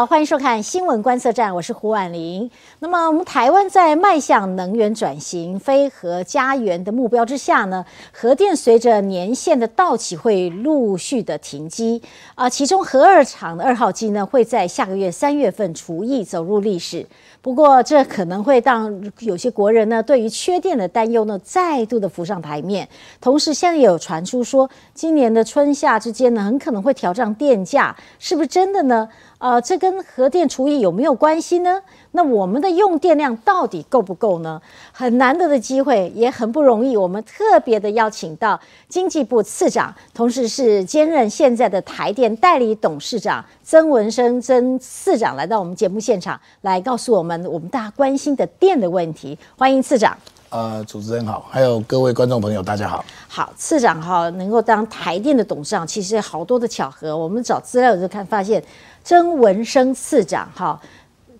好，欢迎收看新闻观测站，我是胡婉玲。那么，我们台湾在迈向能源转型、非核家园的目标之下呢，核电随着年限的到期会陆续的停机啊。其中，核二厂的二号机呢，会在下个月三月份除役走入历史。不过，这可能会让有些国人呢，对于缺电的担忧呢，再度的浮上台面。同时，现在也有传出说，今年的春夏之间呢，很可能会调涨电价，是不是真的呢？呃，这跟核电除役有没有关系呢？那我们的用电量到底够不够呢？很难得的机会，也很不容易。我们特别的邀请到经济部次长，同时是兼任现在的台电代理董事长曾文生曾次长来到我们节目现场，来告诉我们我们大家关心的电的问题。欢迎次长。呃，主持人好，还有各位观众朋友，大家好。好，次长哈，能够当台电的董事长，其实好多的巧合。我们找资料就看发现。曾文生次长，哈，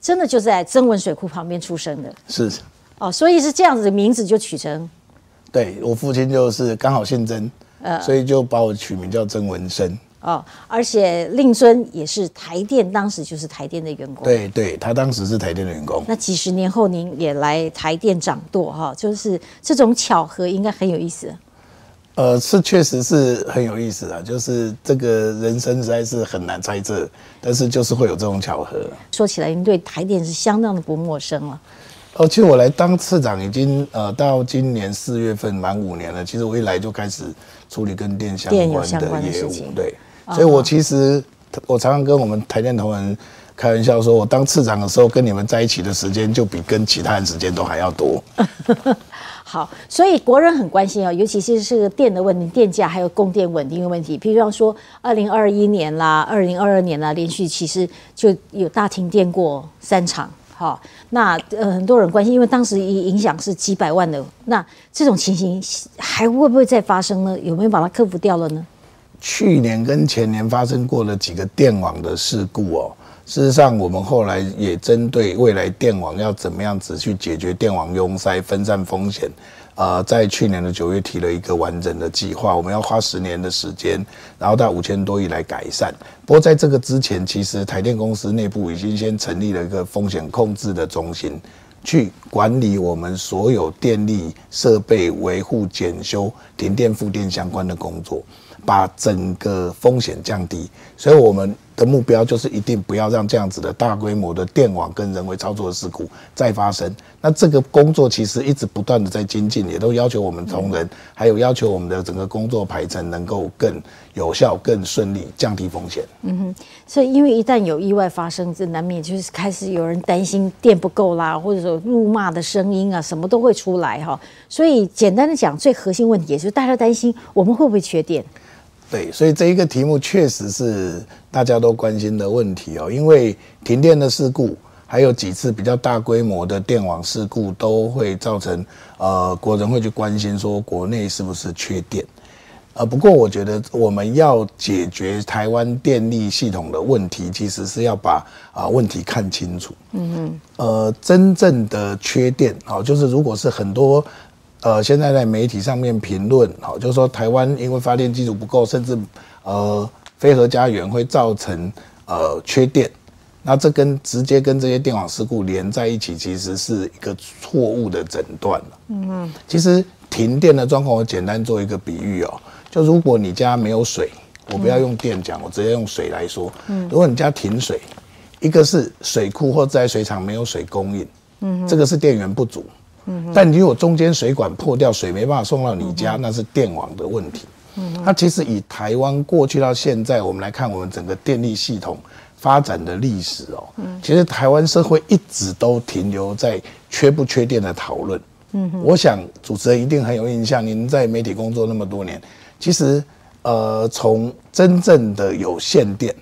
真的就在曾文水库旁边出生的，是哦，所以是这样子的名字就取成，对我父亲就是刚好姓曾，呃，所以就把我取名叫曾文生。哦，而且令尊也是台电，当时就是台电的员工，对对，他当时是台电的员工。那几十年后您也来台电掌舵，哈，就是这种巧合应该很有意思。呃，是确实是很有意思啊，就是这个人生实在是很难猜测，但是就是会有这种巧合。说起来，您对台电是相当的不陌生了。哦，其实我来当次长已经呃到今年四月份满五年了。其实我一来就开始处理跟电相关的业务，对，所以我其实我常常跟我们台电同仁开玩笑说，我当次长的时候跟你们在一起的时间就比跟其他人时间都还要多。好，所以国人很关心啊，尤其是是电的问题、电价还有供电稳定的问题。譬如说，二零二一年啦、二零二二年啦，连续其实就有大停电过三场。好，那呃很多人关心，因为当时影影响是几百万的。那这种情形还会不会再发生呢？有没有把它克服掉了呢？去年跟前年发生过了几个电网的事故哦。事实上，我们后来也针对未来电网要怎么样子去解决电网拥塞、分散风险，呃，在去年的九月提了一个完整的计划，我们要花十年的时间，然后到五千多亿来改善。不过在这个之前，其实台电公司内部已经先成立了一个风险控制的中心，去管理我们所有电力设备维护、检修、停电、复电相关的工作，把整个风险降低。所以，我们。的目标就是一定不要让这样子的大规模的电网跟人为操作的事故再发生。那这个工作其实一直不断的在精进，也都要求我们同仁，还有要求我们的整个工作排程能够更有效、更顺利，降低风险。嗯哼，所以因为一旦有意外发生，这难免就是开始有人担心电不够啦，或者说怒骂的声音啊，什么都会出来哈。所以简单的讲，最核心问题也就是大家担心我们会不会缺电。对，所以这一个题目确实是大家都关心的问题哦。因为停电的事故，还有几次比较大规模的电网事故，都会造成呃国人会去关心说国内是不是缺电。呃，不过我觉得我们要解决台湾电力系统的问题，其实是要把啊问题看清楚。嗯嗯。呃，真正的缺电啊，就是如果是很多。呃，现在在媒体上面评论，好，就是说台湾因为发电基础不够，甚至呃非核家园会造成呃缺电，那这跟直接跟这些电网事故连在一起，其实是一个错误的诊断了。嗯，其实停电的状况，我简单做一个比喻哦，就如果你家没有水，我不要用电讲，我直接用水来说，嗯，如果你家停水，一个是水库或自来水厂没有水供应，嗯，这个是电源不足。但如果中间水管破掉，水没办法送到你家，那是电网的问题。嗯那其实以台湾过去到现在，我们来看我们整个电力系统发展的历史哦，嗯其实台湾社会一直都停留在缺不缺电的讨论。嗯，我想主持人一定很有印象，您在媒体工作那么多年，其实呃，从真正的有限电，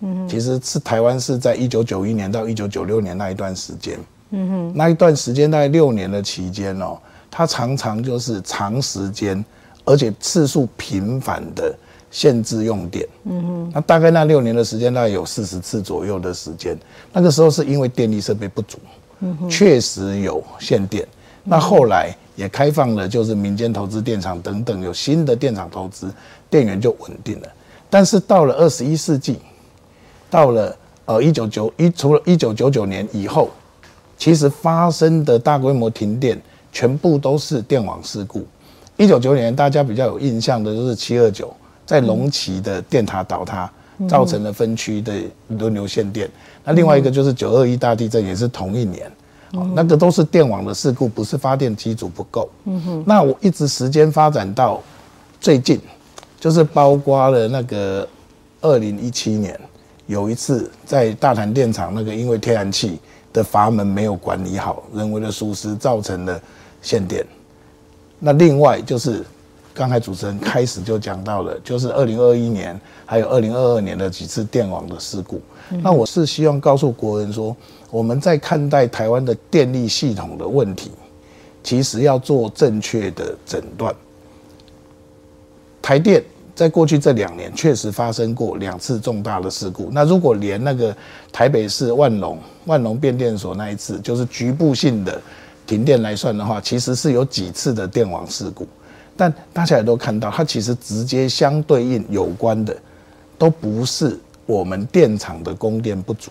嗯，其实是台湾是在一九九一年到一九九六年那一段时间。嗯哼，那一段时间大概六年的期间哦，它常常就是长时间，而且次数频繁的限制用电。嗯哼，那大概那六年的时间大概有四十次左右的时间，那个时候是因为电力设备不足，嗯哼，确实有限电。那后来也开放了，就是民间投资电厂等等，有新的电厂投资，电源就稳定了。但是到了二十一世纪，到了呃一九九一除了一九九九年以后，其实发生的大规模停电全部都是电网事故。一九九九年大家比较有印象的就是七二九在龙崎的电塔倒塌，造成了分区的轮流限电。那另外一个就是九二一大地震也是同一年，哦，那个都是电网的事故，不是发电机组不够。嗯哼，那我一直时间发展到最近，就是包括了那个二零一七年有一次在大潭电厂那个因为天然气的阀门没有管理好，人为的疏失造成了限电。那另外就是刚才主持人开始就讲到了，就是二零二一年还有二零二二年的几次电网的事故。那我是希望告诉国人说，我们在看待台湾的电力系统的问题，其实要做正确的诊断。台电在过去这两年确实发生过两次重大的事故。那如果连那个台北市万隆万隆变电所那一次，就是局部性的停电来算的话，其实是有几次的电网事故。但大家也都看到，它其实直接相对应有关的，都不是。我们电厂的供电不足，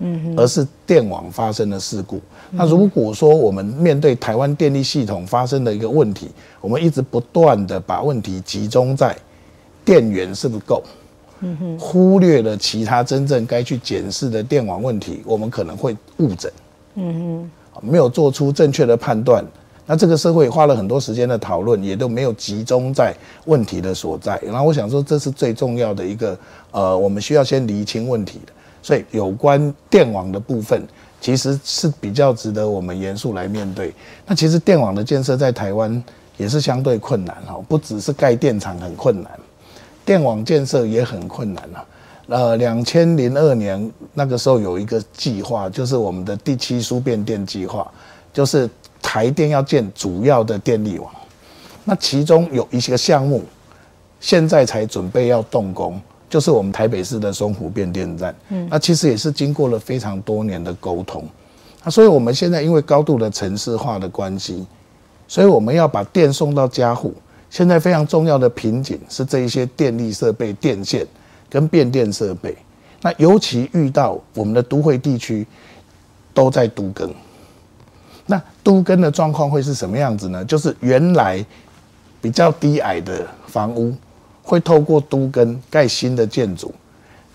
嗯，而是电网发生的事故。那如果说我们面对台湾电力系统发生的一个问题，我们一直不断的把问题集中在电源是不够，嗯哼，忽略了其他真正该去检视的电网问题，我们可能会误诊，嗯哼，没有做出正确的判断。那这个社会花了很多时间的讨论，也都没有集中在问题的所在。然后我想说，这是最重要的一个，呃，我们需要先厘清问题的。所以有关电网的部分，其实是比较值得我们严肃来面对。那其实电网的建设在台湾也是相对困难哈，不只是盖电厂很困难，电网建设也很困难啊。呃，两千零二年那个时候有一个计划，就是我们的第七输变电计划，就是。台电要建主要的电力网，那其中有一些项目，现在才准备要动工，就是我们台北市的松湖变电站。嗯，那其实也是经过了非常多年的沟通，那所以我们现在因为高度的城市化的关系，所以我们要把电送到家户。现在非常重要的瓶颈是这一些电力设备、电线跟变电设备。那尤其遇到我们的都会地区都在都更。那都更的状况会是什么样子呢？就是原来比较低矮的房屋，会透过都更盖新的建筑，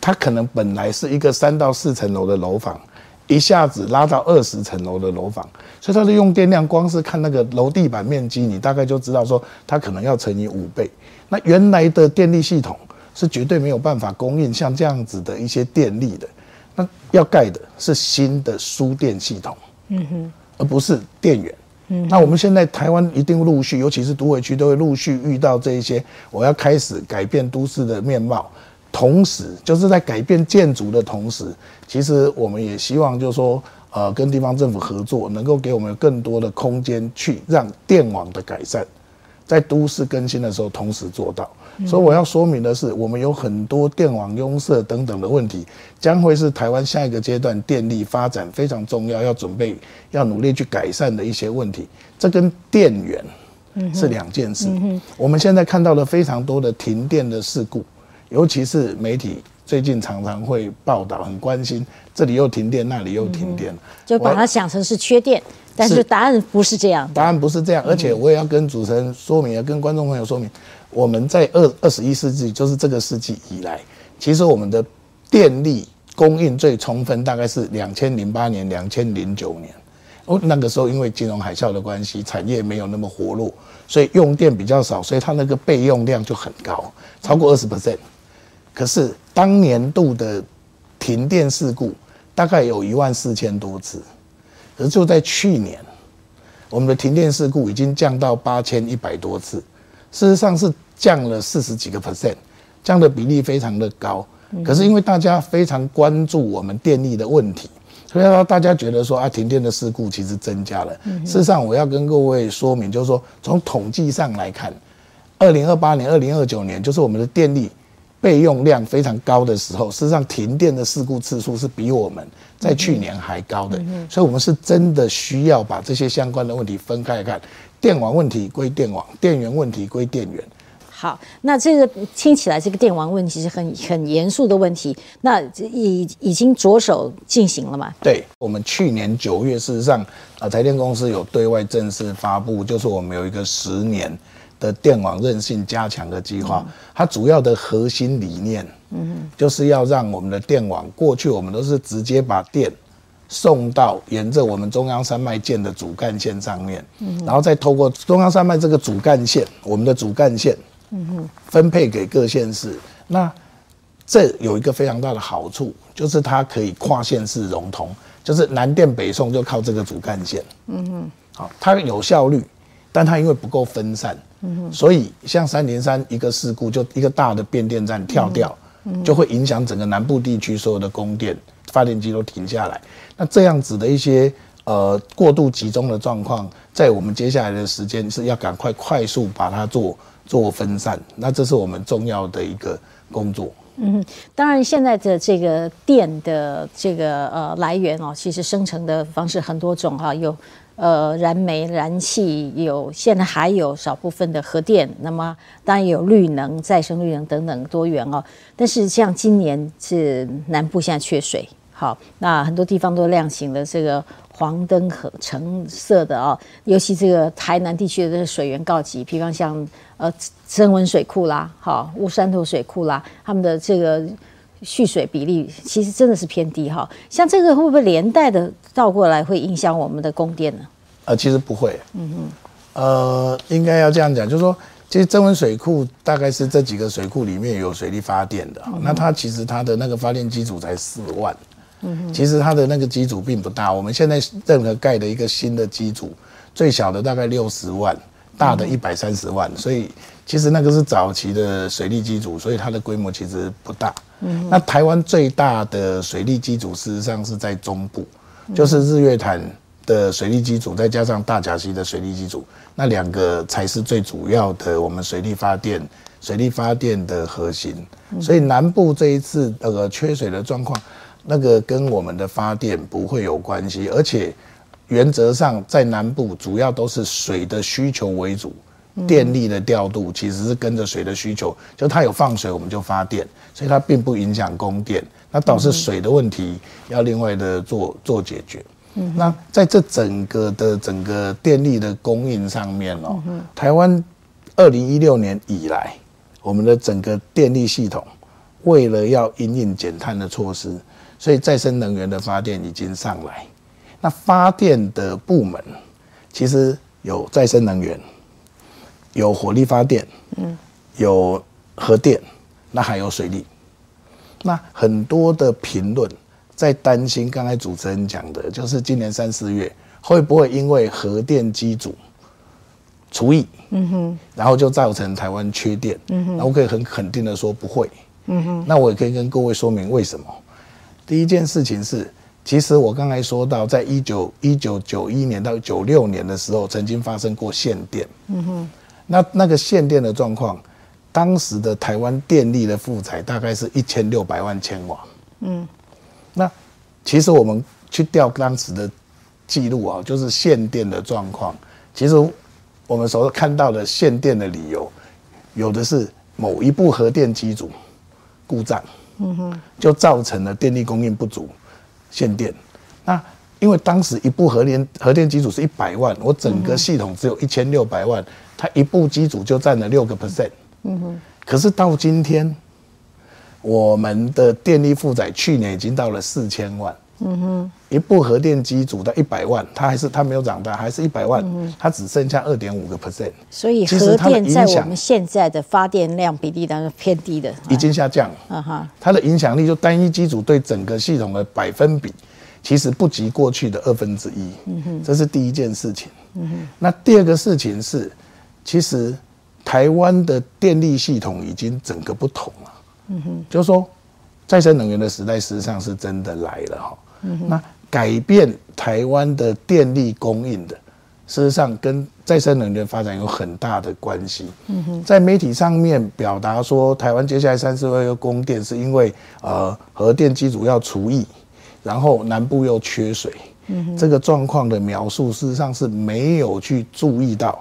它可能本来是一个三到四层楼的楼房，一下子拉到二十层楼的楼房，所以它的用电量，光是看那个楼地板面积，你大概就知道说它可能要乘以五倍。那原来的电力系统是绝对没有办法供应像这样子的一些电力的，那要盖的是新的输电系统。嗯哼。而不是电源。那我们现在台湾一定陆续，尤其是都会区，都会陆续遇到这一些，我要开始改变都市的面貌，同时就是在改变建筑的同时，其实我们也希望就是说，呃，跟地方政府合作，能够给我们更多的空间，去让电网的改善，在都市更新的时候同时做到。所以我要说明的是，我们有很多电网拥塞等等的问题，将会是台湾下一个阶段电力发展非常重要，要准备要努力去改善的一些问题。这跟电源是两件事。我们现在看到了非常多的停电的事故，尤其是媒体最近常常会报道，很关心这里又停电，那里又停电，就把它想成是缺电，但是答案不是这样。答案不是这样，而且我也要跟主持人说明，要跟观众朋友说明。我们在二二十一世纪，就是这个世纪以来，其实我们的电力供应最充分，大概是两千零八年、两千零九年。哦，那个时候因为金融海啸的关系，产业没有那么活络，所以用电比较少，所以它那个备用量就很高，超过二十 percent。可是当年度的停电事故大概有一万四千多次，而就在去年，我们的停电事故已经降到八千一百多次。事实上是降了四十几个 percent，降的比例非常的高。可是因为大家非常关注我们电力的问题，所以说大家觉得说啊，停电的事故其实增加了。事实上，我要跟各位说明，就是说从统计上来看，二零二八年、二零二九年，就是我们的电力备用量非常高的时候，事实上停电的事故次数是比我们在去年还高的。所以，我们是真的需要把这些相关的问题分开来看。电网问题归电网，电源问题归电源。好，那这个听起来这个电网问题是很很严肃的问题，那已已经着手进行了嘛？对，我们去年九月，事实上，啊，台电公司有对外正式发布，就是我们有一个十年的电网韧性加强的计划，它主要的核心理念，嗯，就是要让我们的电网，过去我们都是直接把电。送到沿着我们中央山脉建的主干线上面，嗯然后再透过中央山脉这个主干线，我们的主干线，嗯分配给各县市。那这有一个非常大的好处，就是它可以跨县市融通，就是南电北送就靠这个主干线。嗯哼，好，它有效率，但它因为不够分散，所以像三零三一个事故，就一个大的变电站跳掉，就会影响整个南部地区所有的供电。发电机都停下来，那这样子的一些呃过度集中的状况，在我们接下来的时间是要赶快快速把它做做分散，那这是我们重要的一个工作。嗯，当然现在的这个电的这个呃来源哦，其实生成的方式很多种哈，有呃燃煤、燃气，有现在还有少部分的核电，那么当然有绿能、再生绿能等等多元哦。但是像今年是南部现在缺水。好，那很多地方都亮起了这个黄灯和橙色的啊，尤其这个台南地区的这个水源告急，比方像呃增温水库啦，好乌山头水库啦，他们的这个蓄水比例其实真的是偏低哈。像这个会不会连带的倒过来会影响我们的供电呢？呃，其实不会，嗯哼，呃，应该要这样讲，就是说，其实增温水库大概是这几个水库里面有水力发电的，那它其实它的那个发电机组才四万。其实它的那个机组并不大，我们现在任何盖的一个新的机组，最小的大概六十万，大的一百三十万，所以其实那个是早期的水利机组，所以它的规模其实不大。嗯，那台湾最大的水利机组事实上是在中部，就是日月潭的水利机组，再加上大甲溪的水利机组，那两个才是最主要的我们水利发电、水利发电的核心。所以南部这一次那个缺水的状况。那个跟我们的发电不会有关系，而且原则上在南部主要都是水的需求为主，电力的调度其实是跟着水的需求，就它有放水我们就发电，所以它并不影响供电。那导致水的问题要另外的做做解决。那在这整个的整个电力的供应上面哦，台湾二零一六年以来，我们的整个电力系统为了要因应减碳的措施。所以再生能源的发电已经上来，那发电的部门其实有再生能源，有火力发电，嗯，有核电，那还有水利。那很多的评论在担心，刚才主持人讲的，就是今年三四月会不会因为核电机组除役，嗯哼，然后就造成台湾缺电，嗯哼，那我可以很肯定的说不会，嗯哼，那我也可以跟各位说明为什么。第一件事情是，其实我刚才说到，在一九一九九一年到九六年的时候，曾经发生过限电。嗯哼，那那个限电的状况，当时的台湾电力的负载大概是一千六百万千瓦。嗯，那其实我们去调当时的记录啊，就是限电的状况。其实我们所看到的限电的理由，有的是某一部核电机组故障。嗯哼，就造成了电力供应不足，限电。那因为当时一部核电核电机组是一百万，我整个系统只有一千六百万，它一部机组就占了六个 percent。嗯哼，可是到今天，我们的电力负载去年已经到了四千万。嗯哼，一部核电机组的一百万，它还是它没有长大，还是一百万，它只剩下二点五个 percent。所以核电在我们现在的发电量比例当中偏低的，已经下降。啊哈，它的影响力就单一机组对整个系统的百分比，其实不及过去的二分之一。嗯哼，这是第一件事情。嗯哼，那第二个事情是，其实台湾的电力系统已经整个不同了。嗯哼，就是说再生能源的时代事实上是真的来了哈。那改变台湾的电力供应的，事实上跟再生能源发展有很大的关系。在媒体上面表达说，台湾接下来三四个月供电是因为呃核电机组要除役，然后南部又缺水，这个状况的描述事实上是没有去注意到。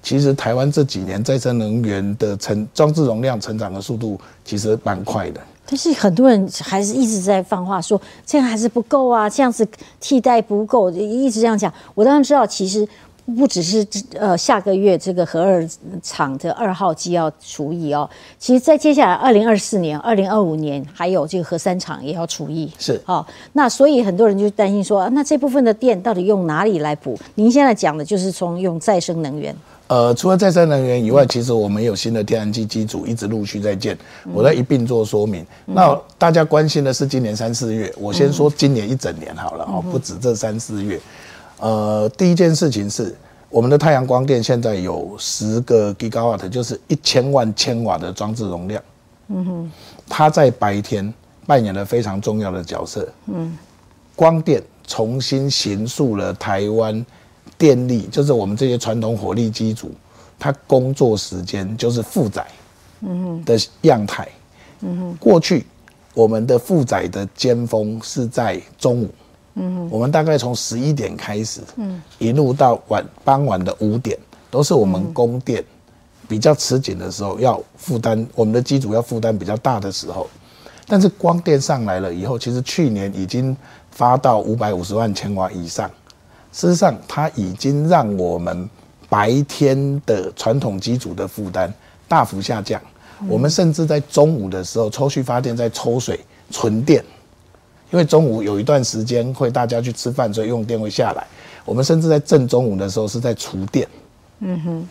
其实台湾这几年再生能源的成装置容量成长的速度其实蛮快的。但是很多人还是一直在放话说这样还是不够啊，这样子替代不够，一直这样讲。我当然知道，其实不只是呃下个月这个核二厂的二号机要除役哦，其实在接下来二零二四年、二零二五年还有这个核三厂也要除役。是哦，那所以很多人就担心说，那这部分的电到底用哪里来补？您现在讲的就是从用再生能源。呃，除了再生能源以外，其实我们有新的天然气机组一直陆续在建，我在一并做说明。那大家关心的是今年三四月，我先说今年一整年好了哦，不止这三四月。呃，第一件事情是，我们的太阳光电现在有十个 gigawatt，就是一千万千瓦的装置容量。嗯哼，它在白天扮演了非常重要的角色。嗯，光电重新形塑了台湾。电力就是我们这些传统火力机组，它工作时间就是负载的样态。过去我们的负载的尖峰是在中午，我们大概从十一点开始，一路到晚傍晚的五点，都是我们供电比较吃紧的时候，要负担我们的机组要负担比较大的时候。但是光电上来了以后，其实去年已经发到五百五十万千瓦以上。事实上，它已经让我们白天的传统机组的负担大幅下降。我们甚至在中午的时候抽蓄发电，在抽水存电，因为中午有一段时间会大家去吃饭，所以用电会下来。我们甚至在正中午的时候是在储电。嗯哼，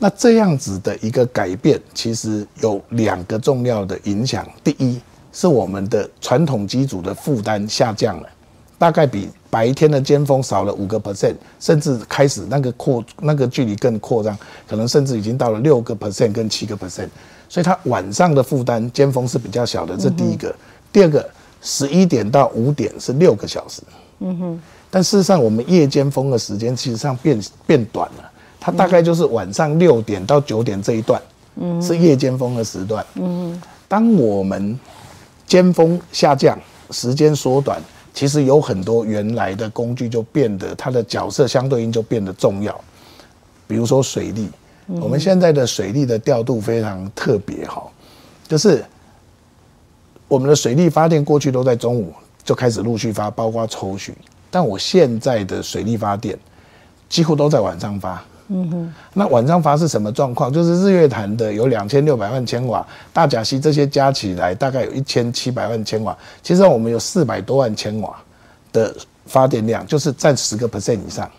那这样子的一个改变，其实有两个重要的影响。第一，是我们的传统机组的负担下降了。大概比白天的尖峰少了五个 percent，甚至开始那个扩那个距离更扩张，可能甚至已经到了六个 percent 跟七个 percent，所以它晚上的负担尖峰是比较小的，这第一个。第二个，十一点到五点是六个小时，嗯哼。但事实上，我们夜间峰的时间其实上变变短了，它大概就是晚上六点到九点这一段，嗯，是夜间峰的时段，嗯哼。当我们尖峰下降，时间缩短。其实有很多原来的工具就变得它的角色相对应就变得重要，比如说水利，我们现在的水利的调度非常特别哈，就是我们的水利发电过去都在中午就开始陆续发，包括抽取，但我现在的水利发电几乎都在晚上发。嗯哼，那晚上发是什么状况？就是日月潭的有两千六百万千瓦，大甲溪这些加起来大概有一千七百万千瓦。其实我们有四百多万千瓦的发电量，就是占十个 percent 以上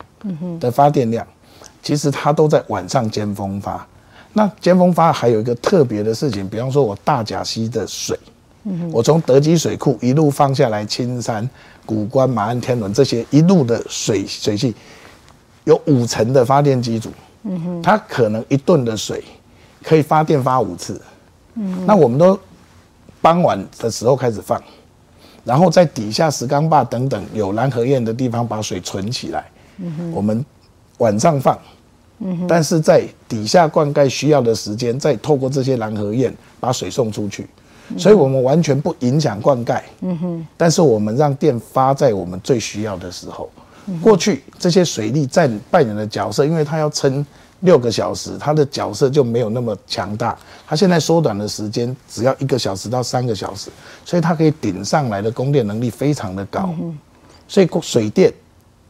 的发电量。其实它都在晚上尖峰发。那尖峰发还有一个特别的事情，比方说我大甲溪的水，我从德基水库一路放下来，青山、古关、马鞍、天伦这些一路的水水系。有五层的发电机组，嗯哼，它可能一吨的水可以发电发五次，嗯，那我们都傍晚的时候开始放，然后在底下石冈坝等等有蓝河堰的地方把水存起来，我们晚上放，但是在底下灌溉需要的时间，再透过这些蓝河堰把水送出去，所以我们完全不影响灌溉，嗯哼，但是我们让电发在我们最需要的时候。过去这些水利在扮演的角色，因为它要撑六个小时，它的角色就没有那么强大。它现在缩短的时间只要一个小时到三个小时，所以它可以顶上来的供电能力非常的高。所以水电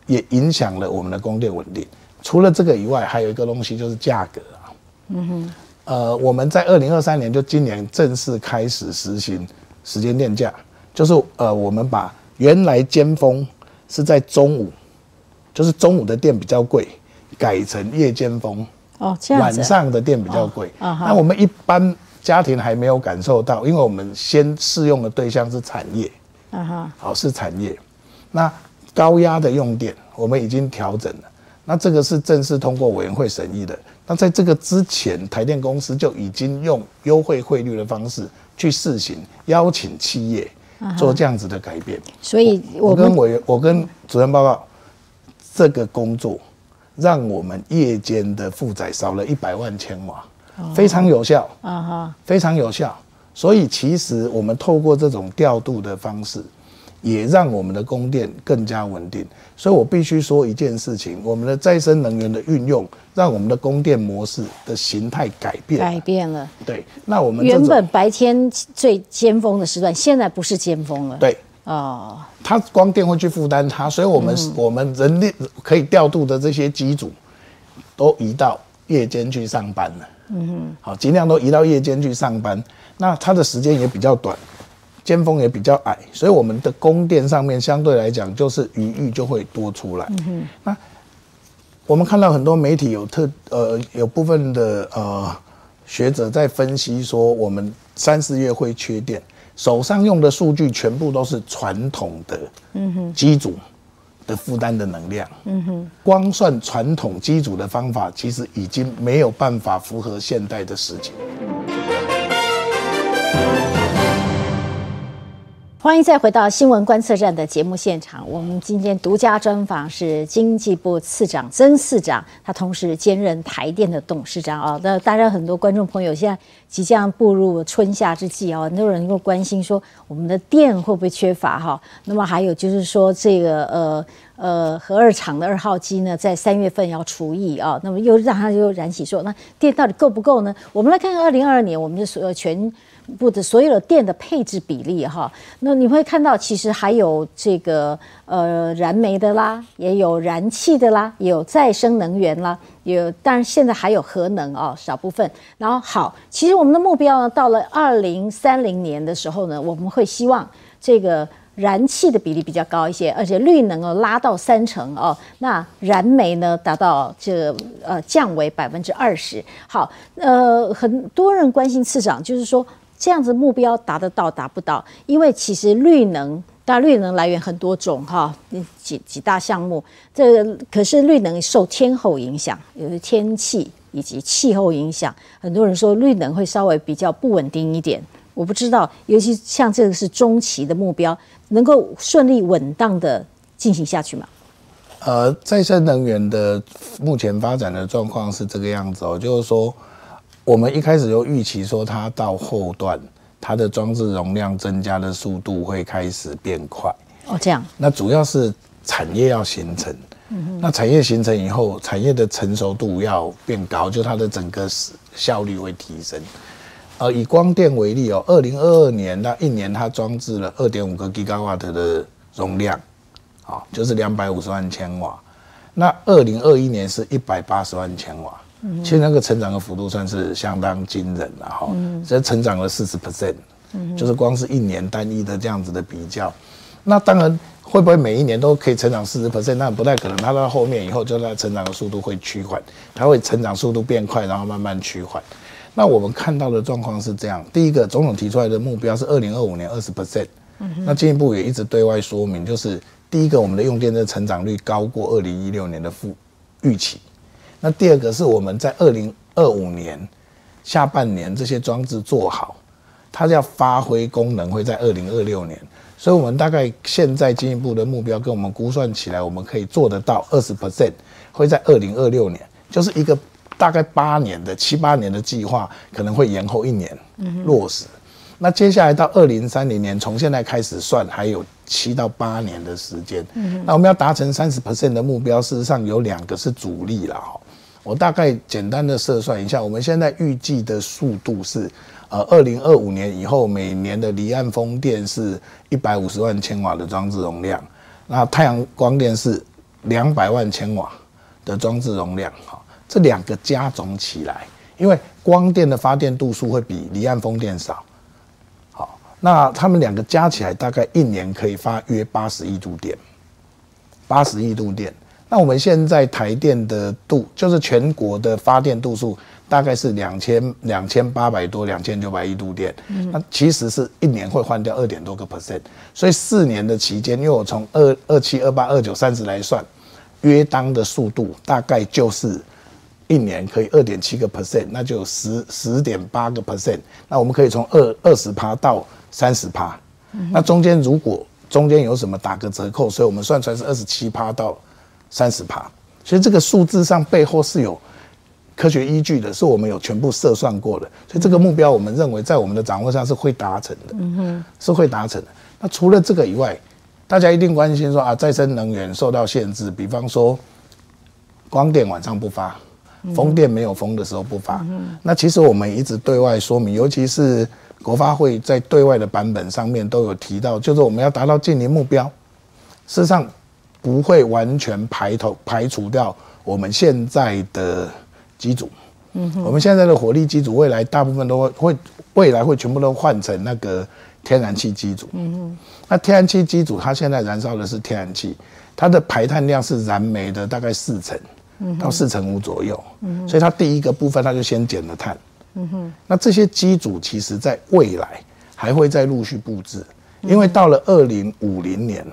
也影响了我们的供电稳定。除了这个以外，还有一个东西就是价格啊。嗯哼。呃，我们在二零二三年就今年正式开始实行时间电价，就是呃，我们把原来尖峰是在中午。就是中午的电比较贵，改成夜间风哦，这样晚上的电比较贵。那我们一般家庭还没有感受到，因为我们先试用的对象是产业。啊哈，好是产业。那高压的用电我们已经调整了，那这个是正式通过委员会审议的。那在这个之前，台电公司就已经用优惠汇率的方式去试行，邀请企业做这样子的改变。所以，我跟委员，我跟主任报告。这个工作让我们夜间的负载少了一百万千瓦，非常有效啊哈，非常有效。所以其实我们透过这种调度的方式，也让我们的供电更加稳定。所以我必须说一件事情：我们的再生能源的运用，让我们的供电模式的形态改变，改变了。对，那我们原本白天最尖峰的时段，现在不是尖峰了。对，哦，它光电会去负担它，所以我们我们人力可以调度的这些机组，都移到夜间去上班了。嗯哼，好，尽量都移到夜间去上班，那它的时间也比较短。尖峰也比较矮，所以我们的供电上面相对来讲就是余裕就会多出来。嗯哼那我们看到很多媒体有特呃有部分的呃学者在分析说，我们三四月会缺电，手上用的数据全部都是传统的机组的负担的能量。光算传统机组的方法，其实已经没有办法符合现代的实际。欢迎再回到新闻观测站的节目现场。我们今天独家专访是经济部次长曾次长，他同时兼任台电的董事长啊。那大家很多观众朋友现在即将步入春夏之际啊，很多人会关心说我们的电会不会缺乏哈？那么还有就是说这个呃呃核二厂的二号机呢，在三月份要除役啊，那么又让他又燃起说那电到底够不够呢？我们来看看二零二二年我们的所有全。不的所有的电的配置比例哈，那你会看到其实还有这个呃燃煤的啦，也有燃气的啦，也有再生能源啦，有当然现在还有核能哦，少部分。然后好，其实我们的目标呢，到了二零三零年的时候呢，我们会希望这个燃气的比例比较高一些，而且绿能哦拉到三成哦，那燃煤呢达到这呃降为百分之二十。好，呃很多人关心次长，就是说。这样子目标达得到达不到？因为其实绿能，当然绿能来源很多种哈，几几大项目。这可是绿能受天候影响，有天气以及气候影响。很多人说绿能会稍微比较不稳定一点。我不知道，尤其像这个是中期的目标，能够顺利稳当的进行下去吗？呃，再生能源的目前发展的状况是这个样子哦，就是说。我们一开始就预期说，它到后段，它的装置容量增加的速度会开始变快。哦，这样。那主要是产业要形成，嗯那产业形成以后，产业的成熟度要变高，就它的整个效率会提升。呃，以光电为例哦，二零二二年那一年，它装置了二点五个 gigawatt 的容量，好，就是两百五十万千瓦。那二零二一年是一百八十万千瓦。其实那个成长的幅度算是相当惊人了哈，这成长了四十 percent，就是光是一年单一的这样子的比较，那当然会不会每一年都可以成长四十 percent？那不太可能，它到后面以后就它成长的速度会趋缓，它会成长速度变快，然后慢慢趋缓。那我们看到的状况是这样：第一个，总统提出来的目标是二零二五年二十 percent，那进一步也一直对外说明，就是第一个，我们的用电的成长率高过二零一六年的负预期。那第二个是我们在二零二五年下半年这些装置做好，它要发挥功能会在二零二六年，所以我们大概现在进一步的目标跟我们估算起来，我们可以做得到二十 percent 会在二零二六年，就是一个大概八年的七八年的计划，可能会延后一年落实。那接下来到二零三零年，从现在开始算，还有七到八年的时间。那我们要达成三十 percent 的目标，事实上有两个是主力了哈。我大概简单的测算一下，我们现在预计的速度是，呃，二零二五年以后每年的离岸风电是一百五十万千瓦的装置容量，那太阳光电是两百万千瓦的装置容量。哈，这两个加总起来，因为光电的发电度数会比离岸风电少。好那他们两个加起来大概一年可以发约八十亿度电，八十亿度电。那我们现在台电的度，就是全国的发电度数大概是两千两千八百多，两千九百亿度电。那其实是一年会换掉二点多个 percent，所以四年的期间，因为我从二二七、二八、二九、三十来算，约当的速度大概就是一年可以二点七个 percent，那就十十点八个 percent。那我们可以从二二十趴到三十趴，那中间如果中间有什么打个折扣，所以我们算出来是二十七趴到三十趴，所以这个数字上背后是有科学依据的，是我们有全部测算过的，所以这个目标我们认为在我们的掌握上是会达成的，嗯哼，是会达成的。那除了这个以外，大家一定关心说啊，再生能源受到限制，比方说光电晚上不发，风电没有风的时候不发。嗯那其实我们一直对外说明，尤其是国发会在对外的版本上面都有提到，就是我们要达到近零目标，事实上不会完全排头排除掉我们现在的机组。嗯，我们现在的火力机组未来大部分都会会未来会全部都换成那个天然气机组。嗯嗯，那天然气机组它现在燃烧的是天然气，它的排碳量是燃煤的大概四成，到四成五左右。嗯，所以它第一个部分它就先减了碳。嗯哼，那这些机组其实在未来还会再陆续布置，因为到了二零五零年，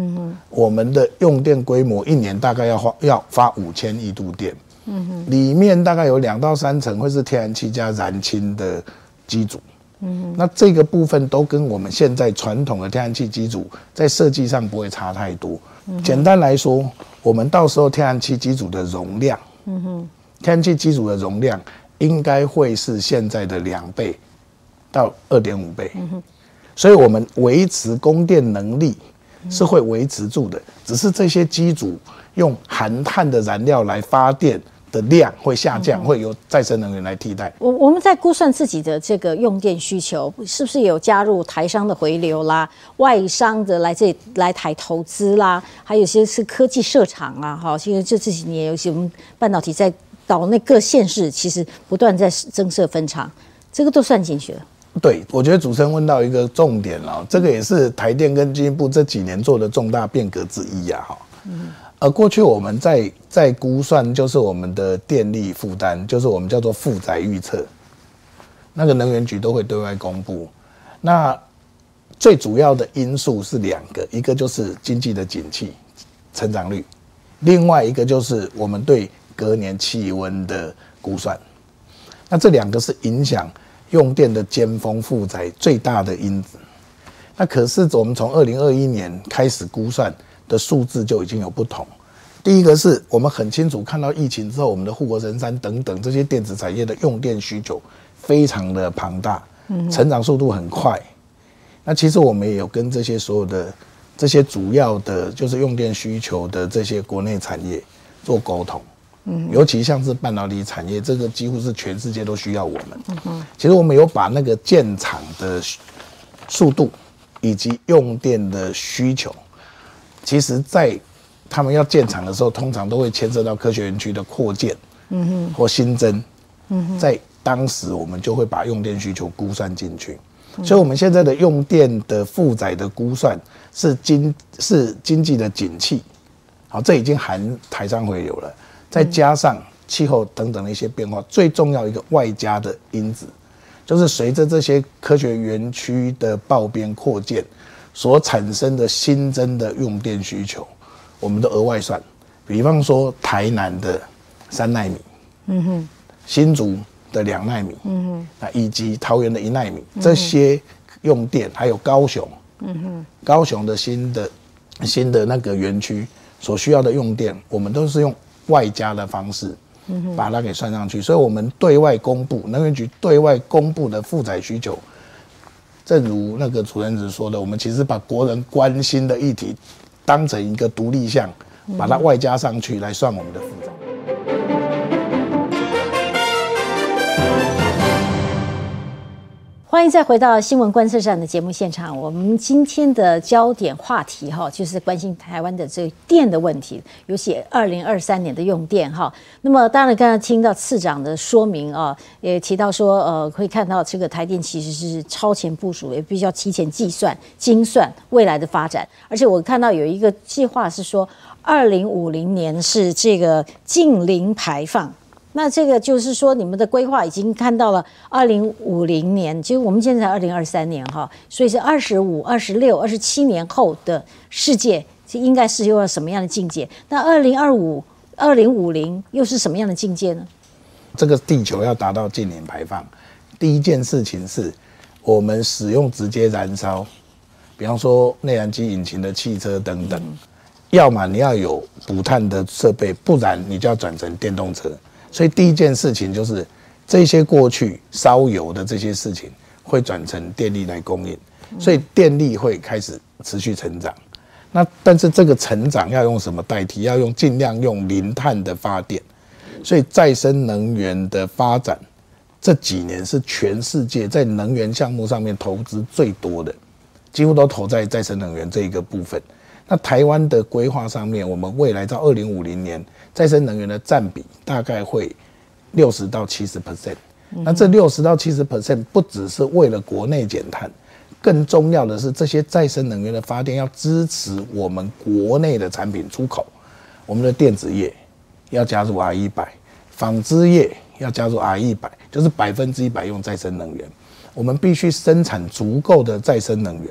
嗯哼，我们的用电规模一年大概要花要发五千亿度电。嗯哼，里面大概有两到三成会是天然气加燃氢的机组。嗯哼，那这个部分都跟我们现在传统的天然气机组在设计上不会差太多。简单来说，我们到时候天然气机组的容量，嗯哼，天然气机组的容量应该会是现在的两倍到二点五倍。嗯哼，所以我们维持供电能力是会维持住的，只是这些机组用含碳的燃料来发电。的量会下降，会由再生能源来替代。我我们在估算自己的这个用电需求，是不是有加入台商的回流啦、外商的来这里来台投资啦，还有些是科技设厂啊？哈，因为这这几年有些我们半导体在岛内各县市其实不断在增设分厂，这个都算进去了。对，我觉得主持人问到一个重点了，这个也是台电跟经济部这几年做的重大变革之一呀，哈。嗯。而过去我们在在估算，就是我们的电力负担，就是我们叫做负载预测，那个能源局都会对外公布。那最主要的因素是两个，一个就是经济的景气成长率，另外一个就是我们对隔年气温的估算。那这两个是影响用电的尖峰负载最大的因子。那可是我们从二零二一年开始估算。的数字就已经有不同。第一个是我们很清楚看到疫情之后，我们的护国神山等等这些电子产业的用电需求非常的庞大，成长速度很快。那其实我们也有跟这些所有的这些主要的，就是用电需求的这些国内产业做沟通。嗯，尤其像是半导体产业，这个几乎是全世界都需要我们。嗯嗯，其实我们有把那个建厂的速度以及用电的需求。其实，在他们要建厂的时候，通常都会牵涉到科学园区的扩建，嗯哼，或新增，嗯哼，在当时我们就会把用电需求估算进去，所以我们现在的用电的负载的估算是经是经济的景气，好，这已经含台商回流了，再加上气候等等的一些变化，最重要一个外加的因子，就是随着这些科学园区的爆边扩建。所产生的新增的用电需求，我们都额外算。比方说台南的三纳米，嗯哼，新竹的两纳米，嗯哼，那以及桃园的一纳米，这些用电，还有高雄，嗯哼，高雄的新的新的那个园区所需要的用电，我们都是用外加的方式，把它给算上去。所以，我们对外公布能源局对外公布的负载需求。正如那个主任子说的，我们其实把国人关心的议题当成一个独立项，把它外加上去来算我们的负债。欢迎再回到新闻观测站的节目现场。我们今天的焦点话题哈，就是关心台湾的这电的问题，尤其二零二三年的用电哈。那么当然刚才听到次长的说明啊，也提到说呃，可以看到这个台电其实是超前部署，也必须要提前计算精算未来的发展。而且我看到有一个计划是说，二零五零年是这个近零排放。那这个就是说，你们的规划已经看到了二零五零年，其实我们现在才二零二三年哈，所以是二十五、二十六、二十七年后的世界，这应该是又要什么样的境界？那二零二五、二零五零又是什么样的境界呢？这个地球要达到近零排放，第一件事情是我们使用直接燃烧，比方说内燃机引擎的汽车等等，要么你要有补碳的设备，不然你就要转成电动车。所以第一件事情就是，这些过去烧油的这些事情会转成电力来供应，所以电力会开始持续成长。那但是这个成长要用什么代替？要用尽量用零碳的发电。所以再生能源的发展这几年是全世界在能源项目上面投资最多的，几乎都投在再生能源这一个部分。那台湾的规划上面，我们未来到二零五零年，再生能源的占比大概会六十到七十 percent。那这六十到七十 percent 不只是为了国内减碳，更重要的是这些再生能源的发电要支持我们国内的产品出口，我们的电子业要加入 R 一百，纺织业要加入 R 一百，就是百分之一百用再生能源。我们必须生产足够的再生能源，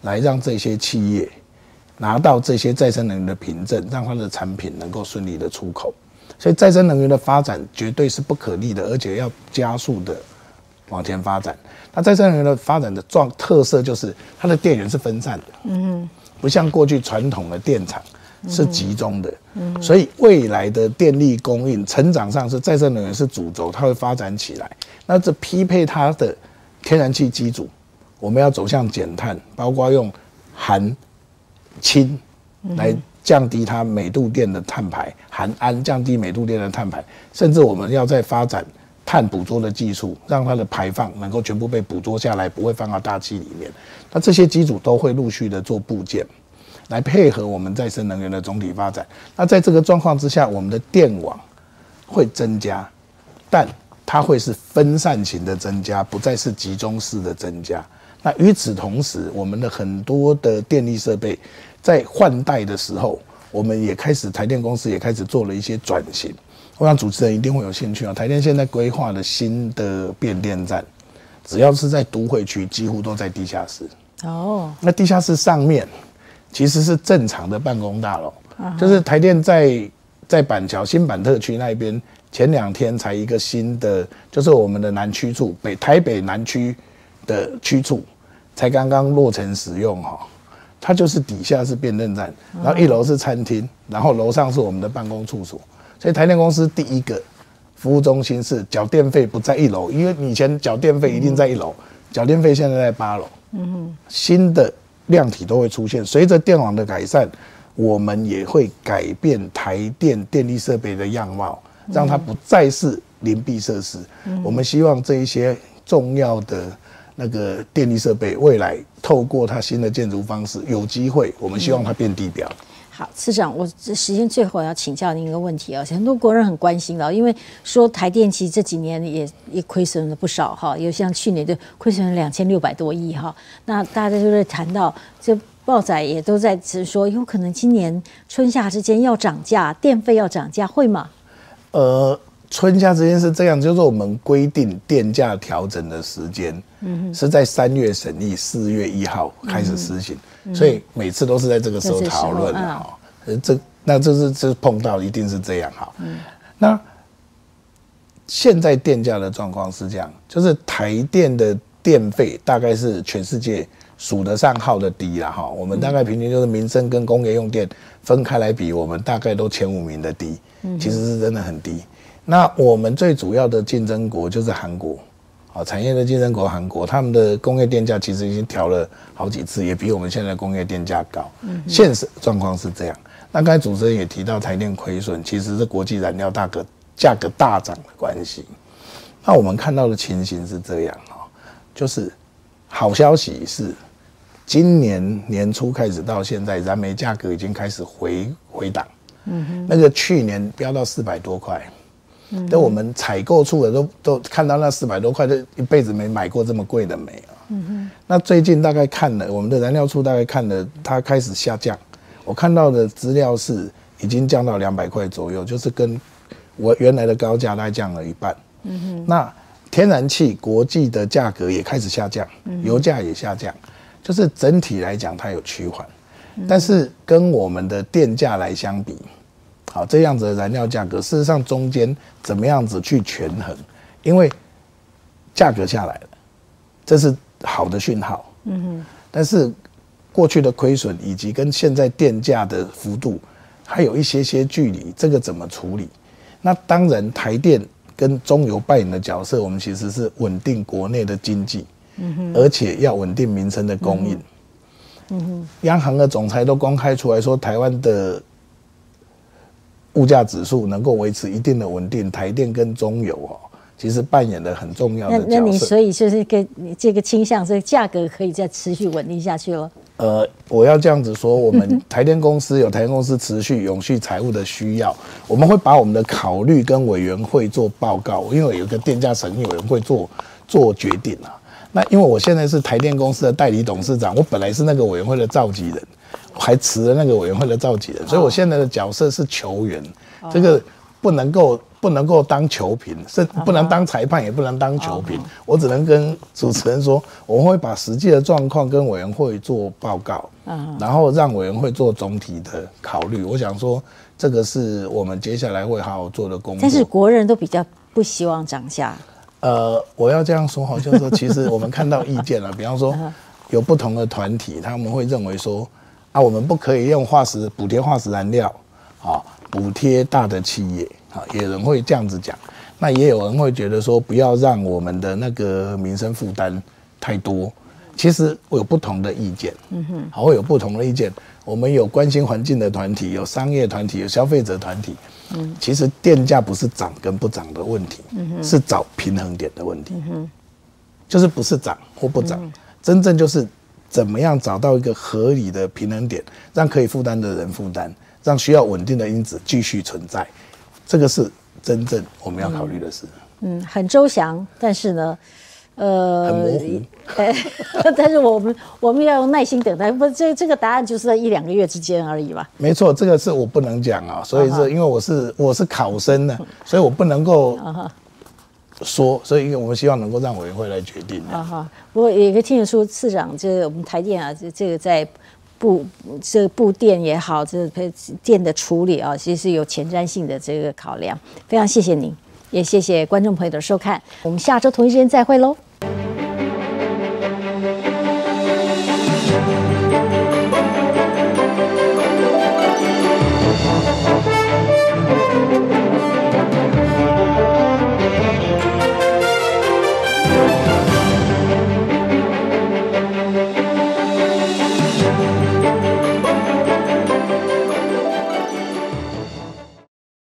来让这些企业拿到这些再生能源的凭证，让它的产品能够顺利的出口。所以再生能源的发展绝对是不可逆的，而且要加速的往前发展。那再生能源的发展的状特色就是它的电源是分散的，嗯，不像过去传统的电厂是集中的，嗯，所以未来的电力供应成长上是再生能源是主轴，它会发展起来。那这匹配它的天然气机组，我们要走向减碳，包括用含氢来。降低它每度电的碳排，含氨降低每度电的碳排，甚至我们要在发展碳捕捉的技术，让它的排放能够全部被捕捉下来，不会放到大气里面。那这些机组都会陆续的做部件，来配合我们再生能源的总体发展。那在这个状况之下，我们的电网会增加，但它会是分散型的增加，不再是集中式的增加。那与此同时，我们的很多的电力设备。在换代的时候，我们也开始台电公司也开始做了一些转型。我想主持人一定会有兴趣啊！台电现在规划的新的变电站，只要是在都会区，几乎都在地下室。哦，那地下室上面其实是正常的办公大楼，就是台电在在板桥新板特区那边，前两天才一个新的，就是我们的南区处北台北南区的区处，才刚刚落成使用哈。它就是底下是变电站，然后一楼是餐厅，然后楼上是我们的办公处所。所以台电公司第一个服务中心是缴电费不在一楼，因为以前缴电费一定在一楼，缴电费现在在八楼。嗯，新的量体都会出现，随着电网的改善，我们也会改变台电电力设备的样貌，让它不再是临闭设施。我们希望这一些重要的。那个电力设备未来透过它新的建筑方式，有机会，我们希望它变地表。好，次长，我这时间最后要请教您一个问题啊，很多国人很关心的，因为说台电其实这几年也也亏损了不少哈，有像去年就亏损了两千六百多亿哈。那大家就在谈到，这报仔也都在说，有可能今年春夏之间要涨价，电费要涨价，会吗？呃。春夏之间是这样，就是我们规定电价调整的时间，嗯，是在三月审议，四月一号开始施行，所以每次都是在这个时候讨论的哈。这那这是这碰到一定是这样哈。那现在电价的状况是这样，就是台电的电费大概是全世界数得上号的低了哈。我们大概平均就是民生跟工业用电分开来比，我们大概都前五名的低，其实是真的很低。那我们最主要的竞争国就是韩国，啊，产业的竞争国韩国，他们的工业电价其实已经调了好几次，也比我们现在工业电价高。嗯，现实状况是这样。那刚才主持人也提到台电亏损，其实是国际燃料大格价格大涨的关系。那我们看到的情形是这样啊，就是好消息是，今年年初开始到现在，燃煤价格已经开始回回档。嗯哼，那个去年飙到四百多块。等我们采购处的都都看到那四百多块，都一辈子没买过这么贵的煤啊。嗯哼。那最近大概看了我们的燃料处大概看了，它开始下降。我看到的资料是已经降到两百块左右，就是跟我原来的高价大概降了一半。嗯哼。那天然气国际的价格也开始下降，油价也下降，就是整体来讲它有趋缓，但是跟我们的电价来相比。好，这样子的燃料价格，事实上中间怎么样子去权衡？因为价格下来了，这是好的讯号。嗯哼。但是过去的亏损以及跟现在电价的幅度还有一些些距离，这个怎么处理？那当然，台电跟中油扮演的角色，我们其实是稳定国内的经济，嗯哼，而且要稳定民生的供应。央行的总裁都公开出来说，台湾的物价指数能够维持一定的稳定，台电跟中油哦，其实扮演了很重要那的角色。那你所以就是跟你这个倾向，这个价格可以再持续稳定下去了。呃，我要这样子说，我们 台电公司有台电公司持续永续财务的需要，我们会把我们的考虑跟委员会做报告，因为有一个电价审议委员会做做决定啊。那因为我现在是台电公司的代理董事长，我本来是那个委员会的召集人，我还辞了那个委员会的召集人，所以我现在的角色是球员，这个不能够不能够当球评，是不能当裁判，也不能当球评，我只能跟主持人说，我们会把实际的状况跟委员会做报告，然后让委员会做总体的考虑。我想说，这个是我们接下来会好好做的工作。但是国人都比较不希望涨价，呃，我要这样说哈，就是说，其实我们看到意见了，比方说有不同的团体，他们会认为说，啊，我们不可以用化石补贴化石燃料，啊，补贴大的企业，啊，有人会这样子讲，那也有人会觉得说，不要让我们的那个民生负担太多。其实我有不同的意见，嗯哼，好，会有不同的意见。我们有关心环境的团体，有商业团体，有消费者团体。嗯，其实电价不是涨跟不涨的问题，是找平衡点的问题。就是不是涨或不涨，真正就是怎么样找到一个合理的平衡点，让可以负担的人负担，让需要稳定的因子继续存在，这个是真正我们要考虑的事。嗯，很周详，但是呢，呃，很模糊呃，但是我们我们要用耐心等待，不，这这个答案就是在一两个月之间而已吧。没错，这个是我不能讲啊，所以是因为我是我是考生呢，所以我不能够说，所以我们希望能够让委员会来决定。啊哈，不过也可以听得出次长这个我们台电啊，这这个在布这个布电也好，这个电的处理啊，其实是有前瞻性的这个考量。非常谢谢您，也谢谢观众朋友的收看，我们下周同一时间再会喽。